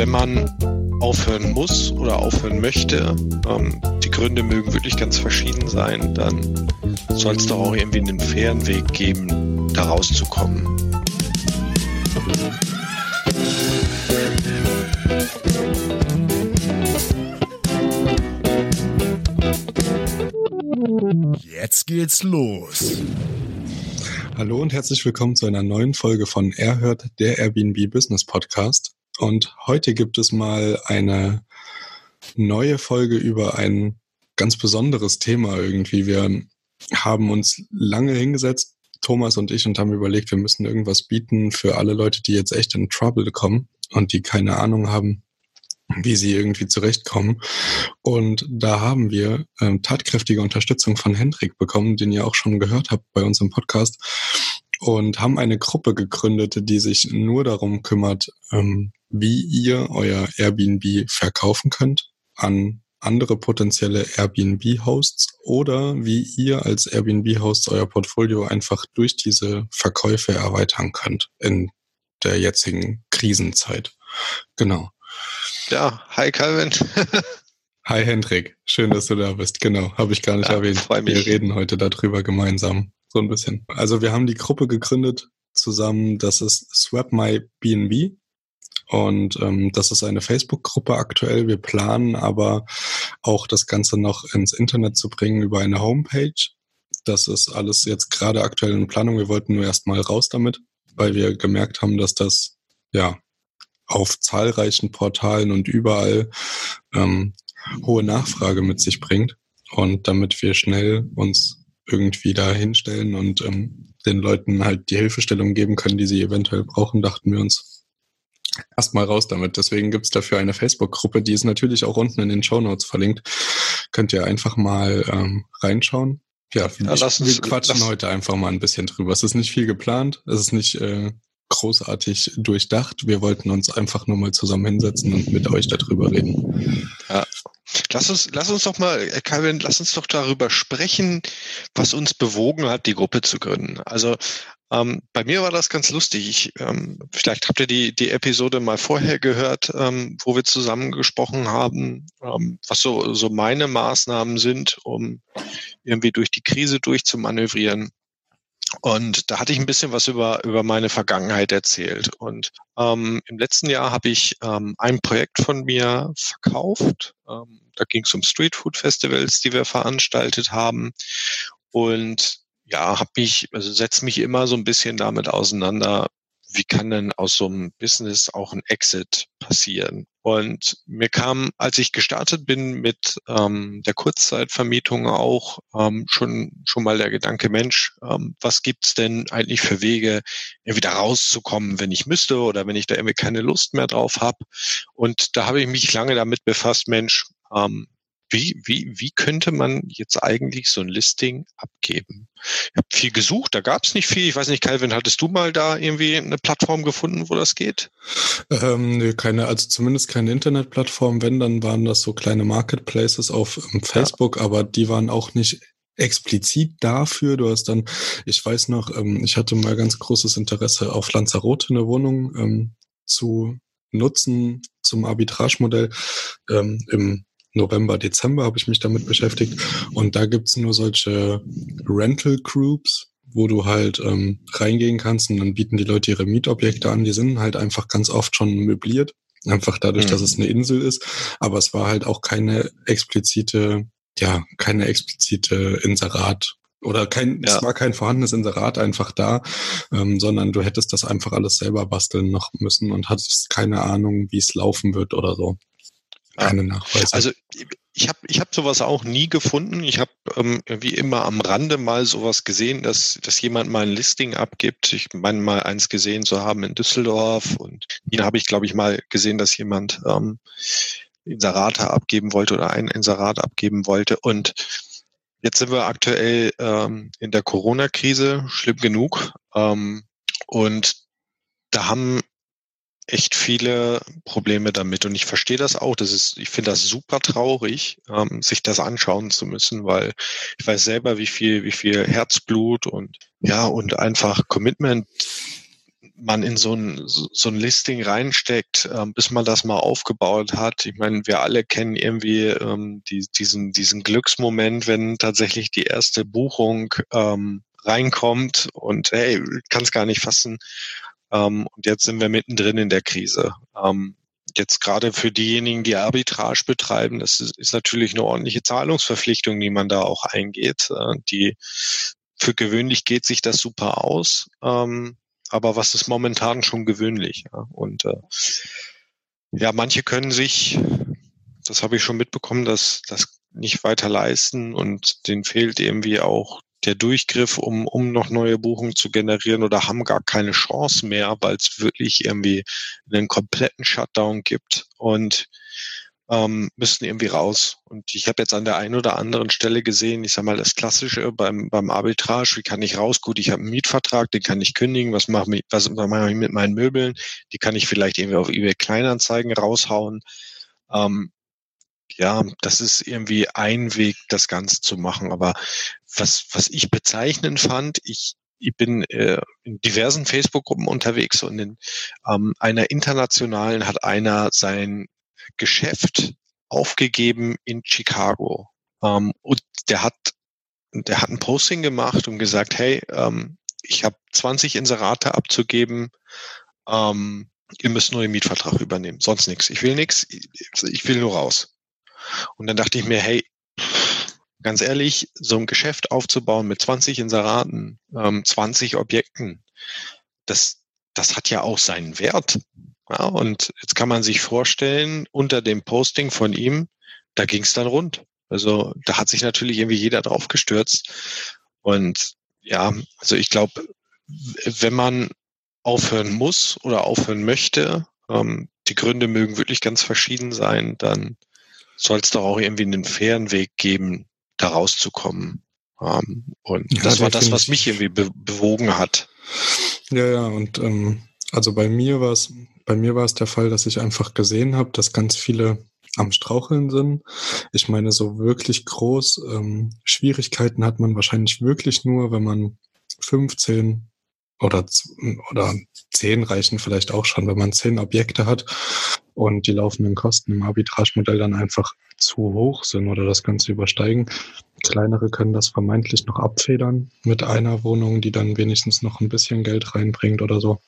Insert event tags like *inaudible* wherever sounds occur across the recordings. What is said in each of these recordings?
wenn man aufhören muss oder aufhören möchte, ähm, die Gründe mögen wirklich ganz verschieden sein, dann soll es doch auch irgendwie einen fairen Weg geben, da rauszukommen. Jetzt geht's los. Hallo und herzlich willkommen zu einer neuen Folge von Erhört, der Airbnb Business Podcast. Und heute gibt es mal eine neue Folge über ein ganz besonderes Thema irgendwie. Wir haben uns lange hingesetzt, Thomas und ich, und haben überlegt, wir müssen irgendwas bieten für alle Leute, die jetzt echt in Trouble kommen und die keine Ahnung haben, wie sie irgendwie zurechtkommen. Und da haben wir ähm, tatkräftige Unterstützung von Hendrik bekommen, den ihr auch schon gehört habt bei uns im Podcast. Und haben eine Gruppe gegründet, die sich nur darum kümmert, ähm, wie ihr euer Airbnb verkaufen könnt an andere potenzielle Airbnb-Hosts oder wie ihr als Airbnb-Hosts euer Portfolio einfach durch diese Verkäufe erweitern könnt in der jetzigen Krisenzeit. Genau. Ja, hi Calvin. *laughs* hi Hendrik, schön, dass du da bist. Genau, habe ich gar nicht ja, erwähnt. Wir reden heute darüber gemeinsam, so ein bisschen. Also wir haben die Gruppe gegründet zusammen, das ist Swap My BNB. Und ähm, das ist eine Facebook-Gruppe aktuell. Wir planen aber auch das Ganze noch ins Internet zu bringen über eine Homepage. Das ist alles jetzt gerade aktuell in Planung. Wir wollten nur erst mal raus damit, weil wir gemerkt haben, dass das ja auf zahlreichen Portalen und überall ähm, hohe Nachfrage mit sich bringt. Und damit wir schnell uns irgendwie da hinstellen und ähm, den Leuten halt die Hilfestellung geben können, die sie eventuell brauchen, dachten wir uns, erstmal raus damit. Deswegen gibt's dafür eine Facebook-Gruppe, die ist natürlich auch unten in den Show Notes verlinkt. Könnt ihr einfach mal ähm, reinschauen. Ja, ja ich, uns, wir quatschen lass. heute einfach mal ein bisschen drüber. Es ist nicht viel geplant, es ist nicht äh, großartig durchdacht. Wir wollten uns einfach nur mal zusammen hinsetzen und mit euch darüber reden. Ja. Lass uns, lass uns doch mal, äh, Calvin, lass uns doch darüber sprechen, was uns bewogen hat, die Gruppe zu gründen. Also ähm, bei mir war das ganz lustig. Ich, ähm, vielleicht habt ihr die, die Episode mal vorher gehört, ähm, wo wir zusammen gesprochen haben, ähm, was so, so meine Maßnahmen sind, um irgendwie durch die Krise durchzumanövrieren. Und da hatte ich ein bisschen was über, über meine Vergangenheit erzählt. Und ähm, im letzten Jahr habe ich ähm, ein Projekt von mir verkauft. Ähm, da ging es um Streetfood Festivals, die wir veranstaltet haben. Und ja, habe mich, also setze mich immer so ein bisschen damit auseinander, wie kann denn aus so einem Business auch ein Exit passieren? Und mir kam, als ich gestartet bin mit ähm, der Kurzzeitvermietung auch ähm, schon schon mal der Gedanke, Mensch, ähm, was gibt's denn eigentlich für Wege, wieder rauszukommen, wenn ich müsste oder wenn ich da irgendwie keine Lust mehr drauf habe? Und da habe ich mich lange damit befasst, Mensch, ähm, wie, wie, wie könnte man jetzt eigentlich so ein Listing abgeben? Ich habe viel gesucht, da gab es nicht viel. Ich weiß nicht, Calvin, hattest du mal da irgendwie eine Plattform gefunden, wo das geht? Ähm, keine, also zumindest keine Internetplattform. Wenn, dann waren das so kleine Marketplaces auf ähm, Facebook, ja. aber die waren auch nicht explizit dafür. Du hast dann, ich weiß noch, ähm, ich hatte mal ganz großes Interesse auf Lanzarote eine Wohnung ähm, zu nutzen zum Arbitragemodell ähm, im November, Dezember habe ich mich damit beschäftigt. Und da gibt's nur solche Rental Groups, wo du halt ähm, reingehen kannst und dann bieten die Leute ihre Mietobjekte an. Die sind halt einfach ganz oft schon möbliert. Einfach dadurch, mhm. dass es eine Insel ist. Aber es war halt auch keine explizite, ja, keine explizite Inserat oder kein, ja. es war kein vorhandenes Inserat einfach da, ähm, sondern du hättest das einfach alles selber basteln noch müssen und hattest keine Ahnung, wie es laufen wird oder so keine Nachweise. Also ich habe ich hab sowas auch nie gefunden. Ich habe ähm, wie immer am Rande mal sowas gesehen, dass, dass jemand mal ein Listing abgibt. Ich meine mal eins gesehen zu haben in Düsseldorf und hier habe ich, glaube ich, mal gesehen, dass jemand ähm, Inserate abgeben wollte oder ein Inserat abgeben wollte. Und jetzt sind wir aktuell ähm, in der Corona-Krise, schlimm genug. Ähm, und da haben echt viele Probleme damit und ich verstehe das auch. Das ist, ich finde das super traurig, ähm, sich das anschauen zu müssen, weil ich weiß selber, wie viel, wie viel Herzblut und ja und einfach Commitment man in so ein, so ein Listing reinsteckt, ähm, bis man das mal aufgebaut hat. Ich meine, wir alle kennen irgendwie ähm, die, diesen, diesen Glücksmoment, wenn tatsächlich die erste Buchung ähm, reinkommt und hey, kann es gar nicht fassen. Ähm, und jetzt sind wir mittendrin in der Krise. Ähm, jetzt gerade für diejenigen, die Arbitrage betreiben, das ist, ist natürlich eine ordentliche Zahlungsverpflichtung, die man da auch eingeht. Äh, die für gewöhnlich geht sich das super aus, ähm, aber was ist momentan schon gewöhnlich? Ja? Und äh, ja, manche können sich, das habe ich schon mitbekommen, dass das nicht weiter leisten und denen fehlt irgendwie auch der Durchgriff, um, um noch neue Buchungen zu generieren oder haben gar keine Chance mehr, weil es wirklich irgendwie einen kompletten Shutdown gibt und ähm, müssen irgendwie raus. Und ich habe jetzt an der einen oder anderen Stelle gesehen, ich sage mal, das Klassische beim, beim Arbitrage, wie kann ich raus? Gut, ich habe einen Mietvertrag, den kann ich kündigen, was mache ich, was mache ich mit meinen Möbeln? Die kann ich vielleicht irgendwie auf eBay Kleinanzeigen raushauen. Ähm, ja, das ist irgendwie ein Weg, das Ganze zu machen. Aber was, was ich bezeichnend fand, ich, ich bin äh, in diversen Facebook-Gruppen unterwegs und in ähm, einer internationalen hat einer sein Geschäft aufgegeben in Chicago. Ähm, und der hat, der hat ein Posting gemacht und gesagt, hey, ähm, ich habe 20 Inserate abzugeben, ähm, ihr müsst nur den Mietvertrag übernehmen, sonst nichts. Ich will nichts, ich will nur raus. Und dann dachte ich mir, hey, ganz ehrlich, so ein Geschäft aufzubauen mit 20 Inseraten, ähm, 20 Objekten, das, das hat ja auch seinen Wert. Ja, und jetzt kann man sich vorstellen, unter dem Posting von ihm, da ging es dann rund. Also da hat sich natürlich irgendwie jeder drauf gestürzt. Und ja, also ich glaube, wenn man aufhören muss oder aufhören möchte, ähm, die Gründe mögen wirklich ganz verschieden sein, dann soll es doch auch irgendwie einen fairen Weg geben, da rauszukommen. Ähm, und ja, das war das, was mich irgendwie be bewogen hat. Ja, ja, und ähm, also bei mir war es, bei mir war es der Fall, dass ich einfach gesehen habe, dass ganz viele am Straucheln sind. Ich meine, so wirklich groß ähm, Schwierigkeiten hat man wahrscheinlich wirklich nur, wenn man 15 oder, oder 10 reichen vielleicht auch schon, wenn man 10 Objekte hat und die laufenden Kosten im Arbitragemodell dann einfach zu hoch sind oder das Ganze übersteigen. Kleinere können das vermeintlich noch abfedern mit einer Wohnung, die dann wenigstens noch ein bisschen Geld reinbringt oder so.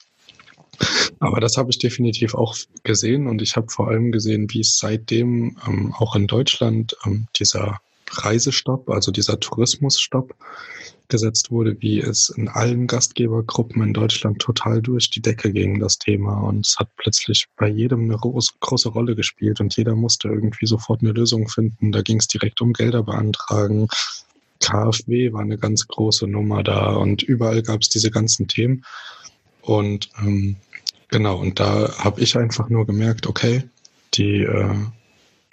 Aber das habe ich definitiv auch gesehen und ich habe vor allem gesehen, wie es seitdem ähm, auch in Deutschland ähm, dieser Reisestopp, also dieser Tourismusstopp gesetzt wurde, wie es in allen Gastgebergruppen in Deutschland total durch die Decke ging, das Thema. Und es hat plötzlich bei jedem eine groß, große Rolle gespielt und jeder musste irgendwie sofort eine Lösung finden. Da ging es direkt um Gelder beantragen. KfW war eine ganz große Nummer da und überall gab es diese ganzen Themen. Und ähm, genau, und da habe ich einfach nur gemerkt, okay, die äh,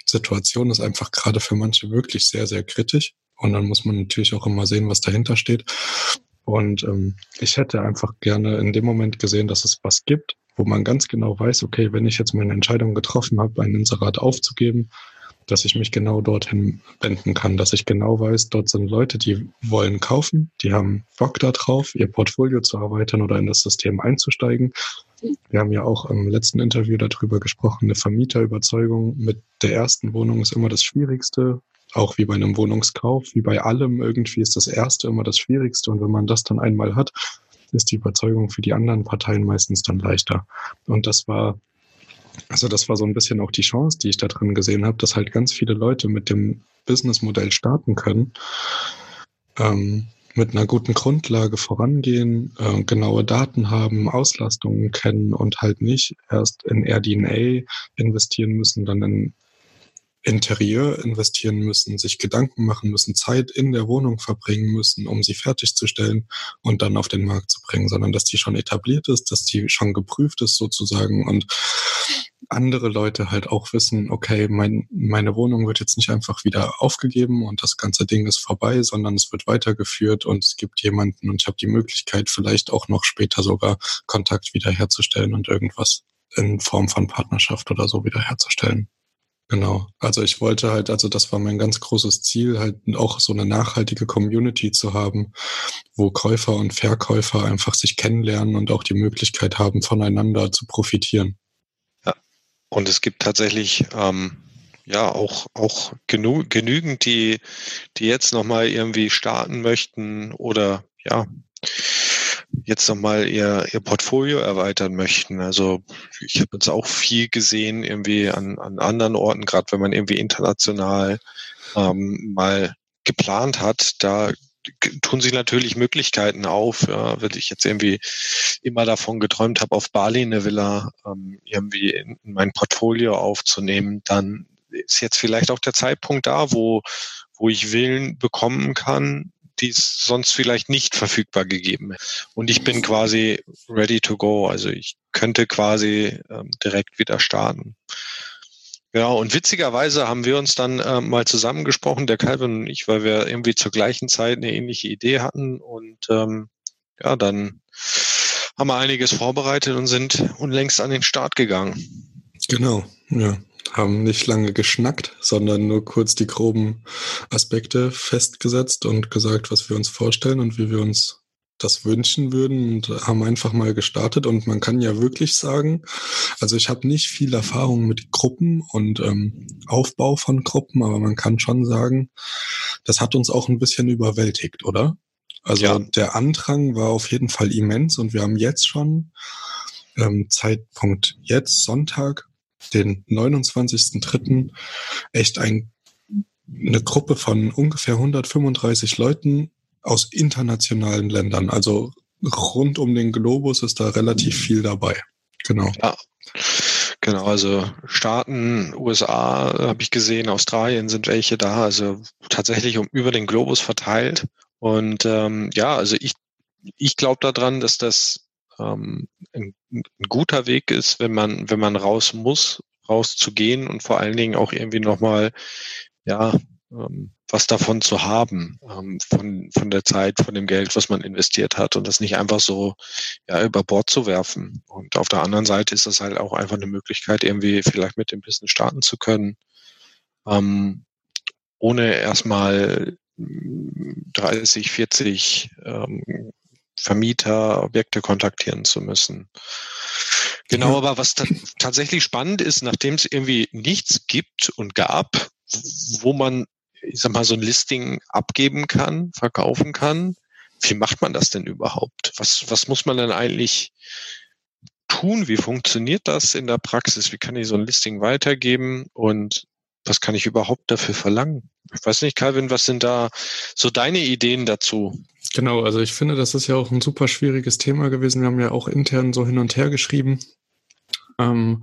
Situation ist einfach gerade für manche wirklich sehr, sehr kritisch. Und dann muss man natürlich auch immer sehen, was dahinter steht. Und ähm, ich hätte einfach gerne in dem Moment gesehen, dass es was gibt, wo man ganz genau weiß, okay, wenn ich jetzt meine Entscheidung getroffen habe, ein Inserat aufzugeben, dass ich mich genau dorthin wenden kann, dass ich genau weiß, dort sind Leute, die wollen kaufen, die haben Bock darauf, ihr Portfolio zu erweitern oder in das System einzusteigen. Wir haben ja auch im letzten Interview darüber gesprochen, eine Vermieterüberzeugung mit der ersten Wohnung ist immer das Schwierigste, auch wie bei einem Wohnungskauf, wie bei allem irgendwie ist das erste immer das Schwierigste und wenn man das dann einmal hat, ist die Überzeugung für die anderen Parteien meistens dann leichter. Und das war also das war so ein bisschen auch die Chance, die ich da drin gesehen habe, dass halt ganz viele Leute mit dem Businessmodell starten können, ähm, mit einer guten Grundlage vorangehen, äh, genaue Daten haben, Auslastungen kennen und halt nicht erst in RDNA investieren müssen, dann in Interieur investieren müssen, sich Gedanken machen müssen, Zeit in der Wohnung verbringen müssen, um sie fertigzustellen und dann auf den Markt zu bringen, sondern dass die schon etabliert ist, dass die schon geprüft ist sozusagen und andere Leute halt auch wissen, okay, mein, meine Wohnung wird jetzt nicht einfach wieder aufgegeben und das ganze Ding ist vorbei, sondern es wird weitergeführt und es gibt jemanden und ich habe die Möglichkeit, vielleicht auch noch später sogar Kontakt wiederherzustellen und irgendwas in Form von Partnerschaft oder so wiederherzustellen. Genau. Also ich wollte halt, also das war mein ganz großes Ziel, halt auch so eine nachhaltige Community zu haben, wo Käufer und Verkäufer einfach sich kennenlernen und auch die Möglichkeit haben, voneinander zu profitieren. Ja. Und es gibt tatsächlich ähm, ja auch auch genü genügend, die die jetzt noch mal irgendwie starten möchten oder ja jetzt nochmal ihr, ihr Portfolio erweitern möchten. Also ich habe jetzt auch viel gesehen irgendwie an, an anderen Orten, gerade wenn man irgendwie international ähm, mal geplant hat, da tun sich natürlich Möglichkeiten auf. Ja, wenn ich jetzt irgendwie immer davon geträumt habe, auf Bali eine Villa ähm, irgendwie in, in mein Portfolio aufzunehmen, dann ist jetzt vielleicht auch der Zeitpunkt da, wo, wo ich Willen bekommen kann, die es sonst vielleicht nicht verfügbar gegeben. Und ich bin quasi ready to go. Also ich könnte quasi ähm, direkt wieder starten. Ja, und witzigerweise haben wir uns dann äh, mal zusammengesprochen, der Calvin und ich, weil wir irgendwie zur gleichen Zeit eine ähnliche Idee hatten. Und ähm, ja, dann haben wir einiges vorbereitet und sind unlängst an den Start gegangen. Genau, ja haben nicht lange geschnackt, sondern nur kurz die groben Aspekte festgesetzt und gesagt, was wir uns vorstellen und wie wir uns das wünschen würden und haben einfach mal gestartet. Und man kann ja wirklich sagen, also ich habe nicht viel Erfahrung mit Gruppen und ähm, Aufbau von Gruppen, aber man kann schon sagen, das hat uns auch ein bisschen überwältigt, oder? Also ja. der Andrang war auf jeden Fall immens und wir haben jetzt schon ähm, Zeitpunkt jetzt Sonntag den 29.03. echt ein, eine Gruppe von ungefähr 135 Leuten aus internationalen Ländern. Also rund um den Globus ist da relativ viel dabei. Genau. Ja. Genau, also Staaten, USA habe ich gesehen, Australien sind welche da, also tatsächlich um über den Globus verteilt. Und ähm, ja, also ich, ich glaube daran, dass das ähm, ein, ein guter Weg ist, wenn man, wenn man raus muss, rauszugehen und vor allen Dingen auch irgendwie nochmal, ja, ähm, was davon zu haben, ähm, von, von der Zeit, von dem Geld, was man investiert hat und das nicht einfach so ja, über Bord zu werfen. Und auf der anderen Seite ist das halt auch einfach eine Möglichkeit, irgendwie vielleicht mit dem Business starten zu können, ähm, ohne erstmal 30, 40 ähm, Vermieter, Objekte kontaktieren zu müssen. Genau, aber was tatsächlich spannend ist, nachdem es irgendwie nichts gibt und gab, wo man, ich sag mal, so ein Listing abgeben kann, verkaufen kann, wie macht man das denn überhaupt? Was, was muss man denn eigentlich tun? Wie funktioniert das in der Praxis? Wie kann ich so ein Listing weitergeben? Und was kann ich überhaupt dafür verlangen? Ich weiß nicht, Calvin, was sind da so deine Ideen dazu? Genau, also ich finde, das ist ja auch ein super schwieriges Thema gewesen. Wir haben ja auch intern so hin und her geschrieben. Ähm,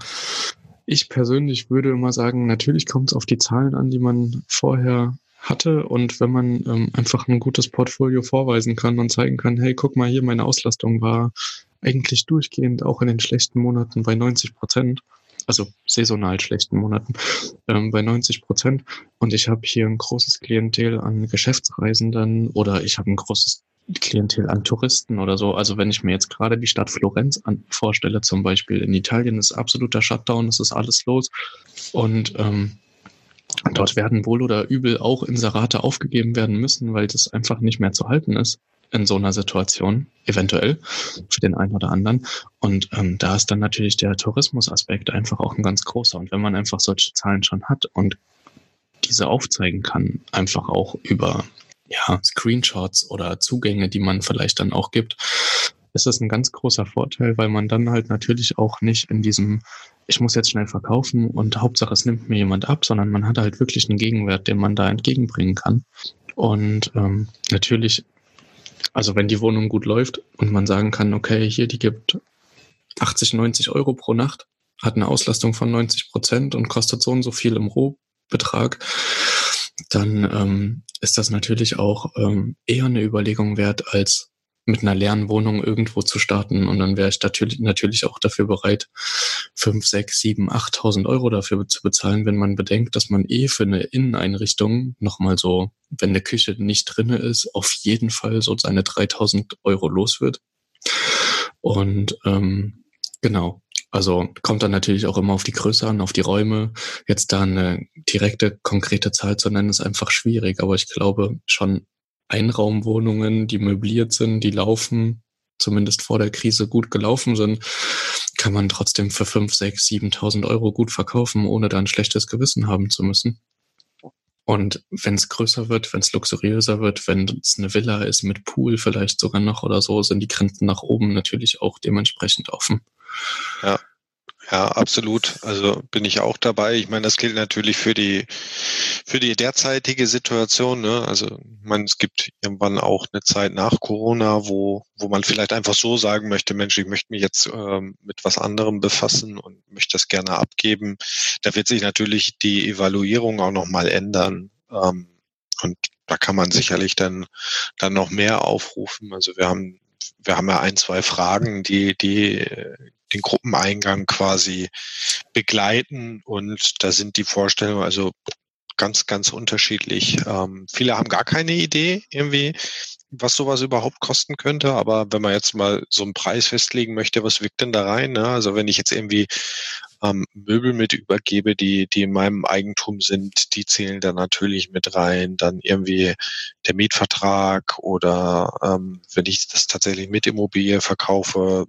ich persönlich würde immer sagen, natürlich kommt es auf die Zahlen an, die man vorher hatte. Und wenn man ähm, einfach ein gutes Portfolio vorweisen kann und zeigen kann, hey, guck mal hier, meine Auslastung war eigentlich durchgehend auch in den schlechten Monaten bei 90 Prozent also saisonal schlechten Monaten, ähm, bei 90 Prozent. Und ich habe hier ein großes Klientel an Geschäftsreisenden oder ich habe ein großes Klientel an Touristen oder so. Also wenn ich mir jetzt gerade die Stadt Florenz an, vorstelle, zum Beispiel in Italien ist absoluter Shutdown, es ist alles los. Und ähm, dort werden wohl oder übel auch Inserate aufgegeben werden müssen, weil das einfach nicht mehr zu halten ist in so einer Situation, eventuell für den einen oder anderen. Und ähm, da ist dann natürlich der Tourismusaspekt einfach auch ein ganz großer. Und wenn man einfach solche Zahlen schon hat und diese aufzeigen kann, einfach auch über ja, Screenshots oder Zugänge, die man vielleicht dann auch gibt, ist das ein ganz großer Vorteil, weil man dann halt natürlich auch nicht in diesem, ich muss jetzt schnell verkaufen und Hauptsache es nimmt mir jemand ab, sondern man hat halt wirklich einen Gegenwert, den man da entgegenbringen kann. Und ähm, natürlich also wenn die Wohnung gut läuft und man sagen kann, okay, hier, die gibt 80, 90 Euro pro Nacht, hat eine Auslastung von 90 Prozent und kostet so und so viel im Rohbetrag, dann ähm, ist das natürlich auch ähm, eher eine Überlegung wert, als mit einer leeren Wohnung irgendwo zu starten. Und dann wäre ich natürlich, natürlich auch dafür bereit, fünf, sechs, sieben, achttausend Euro dafür zu bezahlen, wenn man bedenkt, dass man eh für eine Inneneinrichtung nochmal so, wenn eine Küche nicht drinne ist, auf jeden Fall so seine 3000 Euro los wird. Und ähm, genau, Also kommt dann natürlich auch immer auf die Größe an, auf die Räume. Jetzt da eine direkte, konkrete Zahl zu nennen, ist einfach schwierig. Aber ich glaube schon Einraumwohnungen, die möbliert sind, die laufen, zumindest vor der Krise gut gelaufen sind, kann man trotzdem für 5, 6, 7.000 Euro gut verkaufen, ohne da ein schlechtes Gewissen haben zu müssen. Und wenn es größer wird, wenn es luxuriöser wird, wenn es eine Villa ist mit Pool vielleicht sogar noch oder so, sind die Grenzen nach oben natürlich auch dementsprechend offen. Ja, ja, absolut. Also bin ich auch dabei. Ich meine, das gilt natürlich für die für die derzeitige Situation. Ne? Also ich meine, es gibt irgendwann auch eine Zeit nach Corona, wo wo man vielleicht einfach so sagen möchte, Mensch, ich möchte mich jetzt ähm, mit was anderem befassen und möchte das gerne abgeben. Da wird sich natürlich die Evaluierung auch noch mal ändern. Ähm, und da kann man sicherlich dann dann noch mehr aufrufen. Also wir haben wir haben ja ein, zwei Fragen, die, die den Gruppeneingang quasi begleiten und da sind die Vorstellungen also ganz, ganz unterschiedlich. Ähm, viele haben gar keine Idee irgendwie, was sowas überhaupt kosten könnte. Aber wenn man jetzt mal so einen Preis festlegen möchte, was wirkt denn da rein? Ne? Also wenn ich jetzt irgendwie ähm, Möbel mit übergebe, die, die in meinem Eigentum sind, die zählen da natürlich mit rein. Dann irgendwie der Mietvertrag oder ähm, wenn ich das tatsächlich mit Immobilie verkaufe,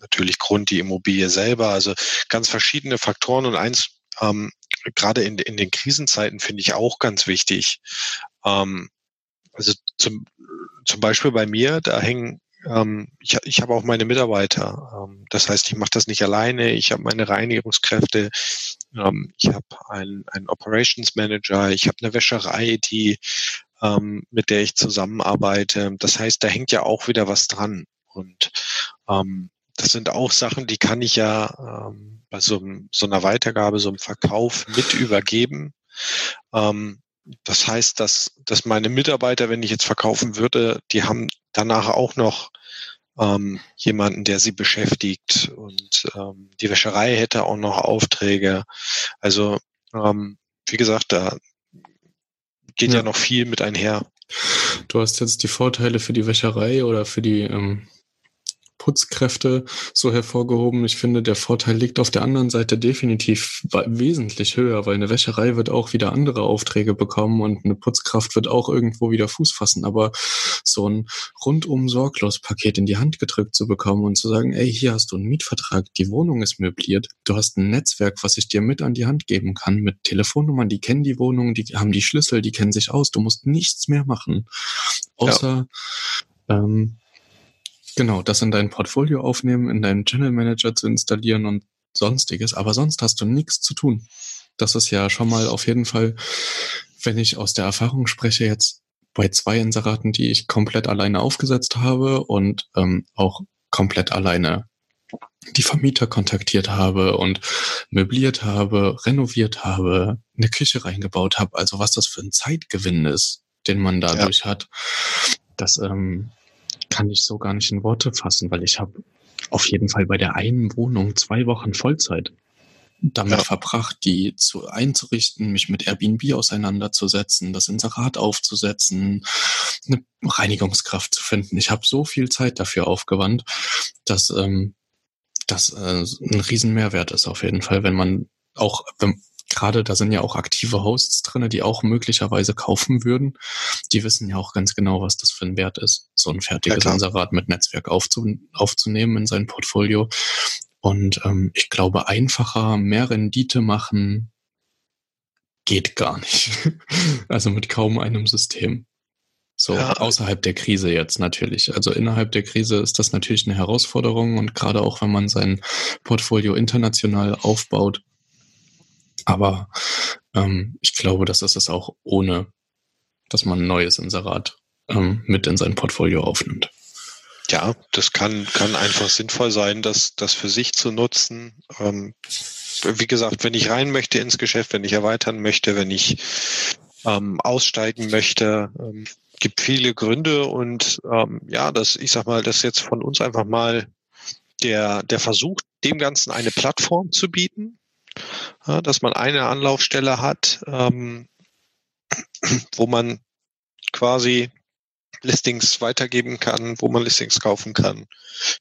natürlich Grund die Immobilie selber. Also ganz verschiedene Faktoren und eins ähm, gerade in, in den Krisenzeiten finde ich auch ganz wichtig. Ähm, also zum, zum Beispiel bei mir, da hängen ähm, ich, ich habe auch meine Mitarbeiter. Ähm, das heißt, ich mache das nicht alleine. Ich habe meine Reinigungskräfte. Ähm, ich habe einen, einen Operations Manager. Ich habe eine Wäscherei, die ähm, mit der ich zusammenarbeite. Das heißt, da hängt ja auch wieder was dran. Und ähm, das sind auch Sachen, die kann ich ja ähm, bei so, so einer Weitergabe, so einem Verkauf mit übergeben. Ähm, das heißt, dass, dass meine Mitarbeiter, wenn ich jetzt verkaufen würde, die haben danach auch noch ähm, jemanden, der sie beschäftigt und ähm, die Wäscherei hätte auch noch Aufträge. Also ähm, wie gesagt, da geht ja. ja noch viel mit einher. Du hast jetzt die Vorteile für die Wäscherei oder für die ähm, Putzkräfte so hervorgehoben. Ich finde, der Vorteil liegt auf der anderen Seite definitiv wesentlich höher, weil eine Wäscherei wird auch wieder andere Aufträge bekommen und eine Putzkraft wird auch irgendwo wieder Fuß fassen. Aber so ein rundum sorglos Paket in die Hand gedrückt zu bekommen und zu sagen, ey, hier hast du einen Mietvertrag, die Wohnung ist möbliert, du hast ein Netzwerk, was ich dir mit an die Hand geben kann, mit Telefonnummern, die kennen die Wohnung, die haben die Schlüssel, die kennen sich aus, du musst nichts mehr machen. Außer ja. ähm, Genau, das in dein Portfolio aufnehmen, in deinen Channel Manager zu installieren und sonstiges. Aber sonst hast du nichts zu tun. Das ist ja schon mal auf jeden Fall, wenn ich aus der Erfahrung spreche, jetzt bei zwei Inseraten, die ich komplett alleine aufgesetzt habe und ähm, auch komplett alleine die Vermieter kontaktiert habe und möbliert habe, renoviert habe, eine Küche reingebaut habe. Also was das für ein Zeitgewinn ist, den man dadurch ja. hat. Das ähm, kann ich so gar nicht in Worte fassen, weil ich habe auf jeden Fall bei der einen Wohnung zwei Wochen Vollzeit damit ja. verbracht, die zu einzurichten, mich mit Airbnb auseinanderzusetzen, das Inserat aufzusetzen, eine Reinigungskraft zu finden. Ich habe so viel Zeit dafür aufgewandt, dass ähm, das äh, ein Riesenmehrwert ist auf jeden Fall, wenn man auch, wenn, gerade da sind ja auch aktive Hosts drinne, die auch möglicherweise kaufen würden. Die wissen ja auch ganz genau, was das für ein Wert ist, so ein fertiges ja, Inserat mit Netzwerk aufzu aufzunehmen in sein Portfolio. Und ähm, ich glaube, einfacher mehr Rendite machen geht gar nicht. *laughs* also mit kaum einem System. So, ja. außerhalb der Krise jetzt natürlich. Also innerhalb der Krise ist das natürlich eine Herausforderung und gerade auch wenn man sein Portfolio international aufbaut, aber ähm, ich glaube, das ist es auch ohne, dass man ein neues Inserat ähm, mit in sein Portfolio aufnimmt. Ja, das kann, kann einfach sinnvoll sein, das, das für sich zu nutzen. Ähm, wie gesagt, wenn ich rein möchte ins Geschäft, wenn ich erweitern möchte, wenn ich ähm, aussteigen möchte, ähm, gibt viele Gründe und ähm, ja, das, ich sag mal, das jetzt von uns einfach mal der, der Versuch, dem Ganzen eine Plattform zu bieten, ja, dass man eine Anlaufstelle hat, ähm, wo man quasi Listings weitergeben kann, wo man Listings kaufen kann.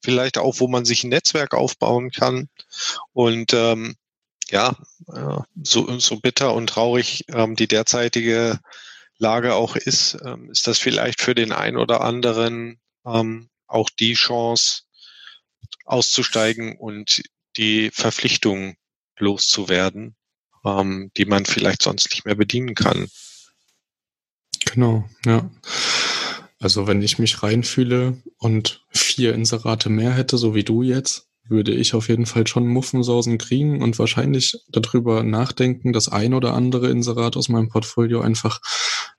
Vielleicht auch, wo man sich ein Netzwerk aufbauen kann. Und ähm, ja, äh, so, so bitter und traurig ähm, die derzeitige Lage auch ist, ähm, ist das vielleicht für den einen oder anderen ähm, auch die Chance, auszusteigen und die Verpflichtung loszuwerden, ähm, die man vielleicht sonst nicht mehr bedienen kann. Genau, ja. Also wenn ich mich reinfühle und vier Inserate mehr hätte, so wie du jetzt, würde ich auf jeden Fall schon Muffensausen kriegen und wahrscheinlich darüber nachdenken, das ein oder andere Inserat aus meinem Portfolio einfach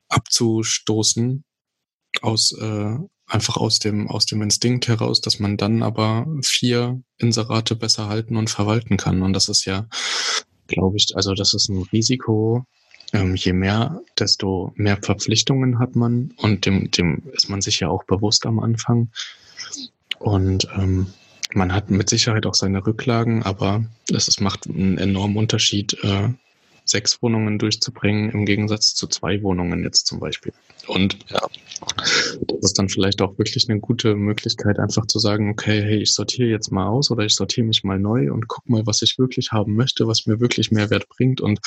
abzustoßen aus äh, einfach aus dem aus dem Instinkt heraus, dass man dann aber vier Inserate besser halten und verwalten kann und das ist ja glaube ich, also das ist ein Risiko, ähm, je mehr, desto mehr Verpflichtungen hat man und dem, dem ist man sich ja auch bewusst am Anfang. Und ähm, man hat mit Sicherheit auch seine Rücklagen, aber es, es macht einen enormen Unterschied, äh, sechs Wohnungen durchzubringen im Gegensatz zu zwei Wohnungen jetzt zum Beispiel. Und ja, das ist dann vielleicht auch wirklich eine gute Möglichkeit, einfach zu sagen, okay, hey, ich sortiere jetzt mal aus oder ich sortiere mich mal neu und guck mal, was ich wirklich haben möchte, was mir wirklich Mehrwert bringt und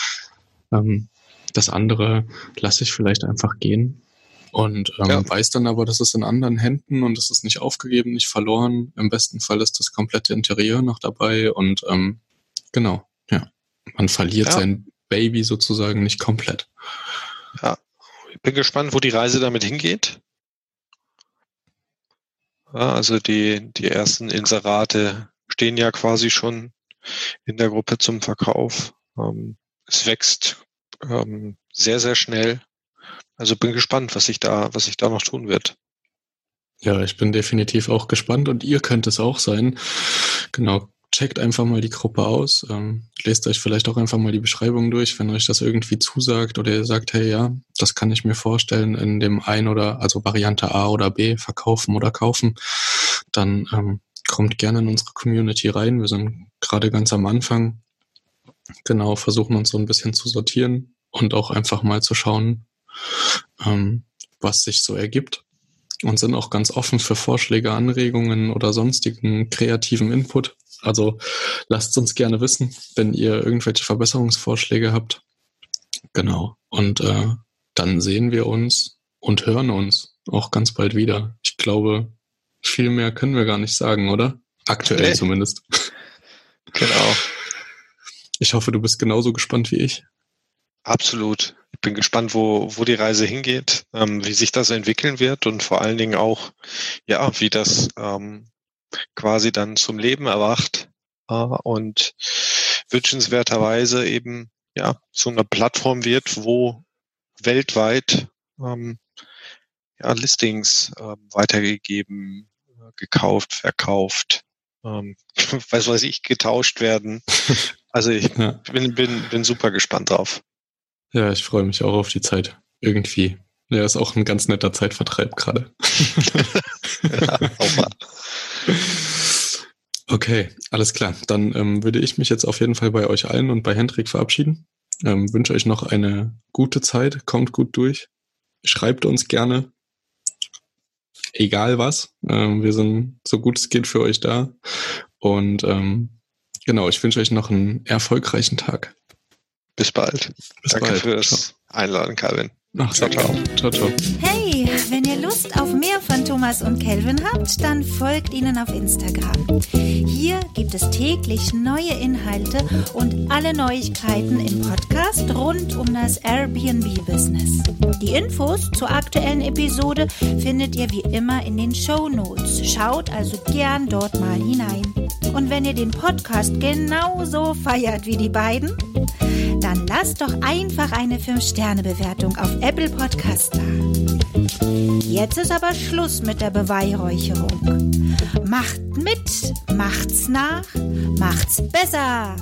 ähm, das andere lasse ich vielleicht einfach gehen und ähm, ja. weiß dann aber, das ist in anderen Händen und es ist nicht aufgegeben, nicht verloren. Im besten Fall ist das komplette Interieur noch dabei und ähm, genau, ja. Man verliert ja. sein Baby sozusagen nicht komplett. Ja, ich bin gespannt, wo die Reise damit hingeht. Ja, also die, die ersten Inserate stehen ja quasi schon in der Gruppe zum Verkauf. Ähm, es wächst ähm, sehr, sehr schnell. Also bin gespannt, was sich da, was sich da noch tun wird. Ja, ich bin definitiv auch gespannt und ihr könnt es auch sein. Genau, checkt einfach mal die Gruppe aus. Ähm, lest euch vielleicht auch einfach mal die Beschreibung durch, wenn euch das irgendwie zusagt oder ihr sagt, hey ja, das kann ich mir vorstellen in dem ein oder also Variante A oder B verkaufen oder kaufen, dann ähm, kommt gerne in unsere Community rein. Wir sind gerade ganz am Anfang genau, versuchen uns so ein bisschen zu sortieren und auch einfach mal zu schauen, ähm, was sich so ergibt. Und sind auch ganz offen für Vorschläge, Anregungen oder sonstigen kreativen Input. Also lasst uns gerne wissen, wenn ihr irgendwelche Verbesserungsvorschläge habt. Genau. Und äh, dann sehen wir uns und hören uns auch ganz bald wieder. Ich glaube, viel mehr können wir gar nicht sagen, oder? Aktuell nee. zumindest. *laughs* Genau. Ich hoffe, du bist genauso gespannt wie ich. Absolut. Ich bin gespannt, wo, wo die Reise hingeht, ähm, wie sich das entwickeln wird und vor allen Dingen auch, ja, wie das ähm, quasi dann zum Leben erwacht äh, und wünschenswerterweise eben ja so eine Plattform wird, wo weltweit ähm, ja, Listings äh, weitergegeben, gekauft, verkauft, ähm, *laughs* was weiß ich, getauscht werden. *laughs* Also ich ja. bin, bin, bin super gespannt drauf. Ja, ich freue mich auch auf die Zeit. Irgendwie. Ja, ist auch ein ganz netter Zeitvertreib gerade. *laughs* ja. Okay, alles klar. Dann ähm, würde ich mich jetzt auf jeden Fall bei euch allen und bei Hendrik verabschieden. Ähm, wünsche euch noch eine gute Zeit, kommt gut durch. Schreibt uns gerne, egal was. Ähm, wir sind so gut es geht für euch da. Und ähm, genau, ich wünsche euch noch einen erfolgreichen Tag. Bis bald. Bis Danke bald. fürs. Einladen, Calvin. Ach, ciao, ciao. ciao, ciao. Hey, wenn ihr Lust auf mehr von Thomas und Kelvin habt, dann folgt ihnen auf Instagram. Hier gibt es täglich neue Inhalte und alle Neuigkeiten im Podcast rund um das Airbnb-Business. Die Infos zur aktuellen Episode findet ihr wie immer in den Show Notes. Schaut also gern dort mal hinein. Und wenn ihr den Podcast genauso feiert wie die beiden, dann lasst doch einfach eine 5-Sterne-Bewertung auf Apple Podcast da. Jetzt ist aber Schluss mit der Beweihräucherung. Macht mit, macht's nach, macht's besser.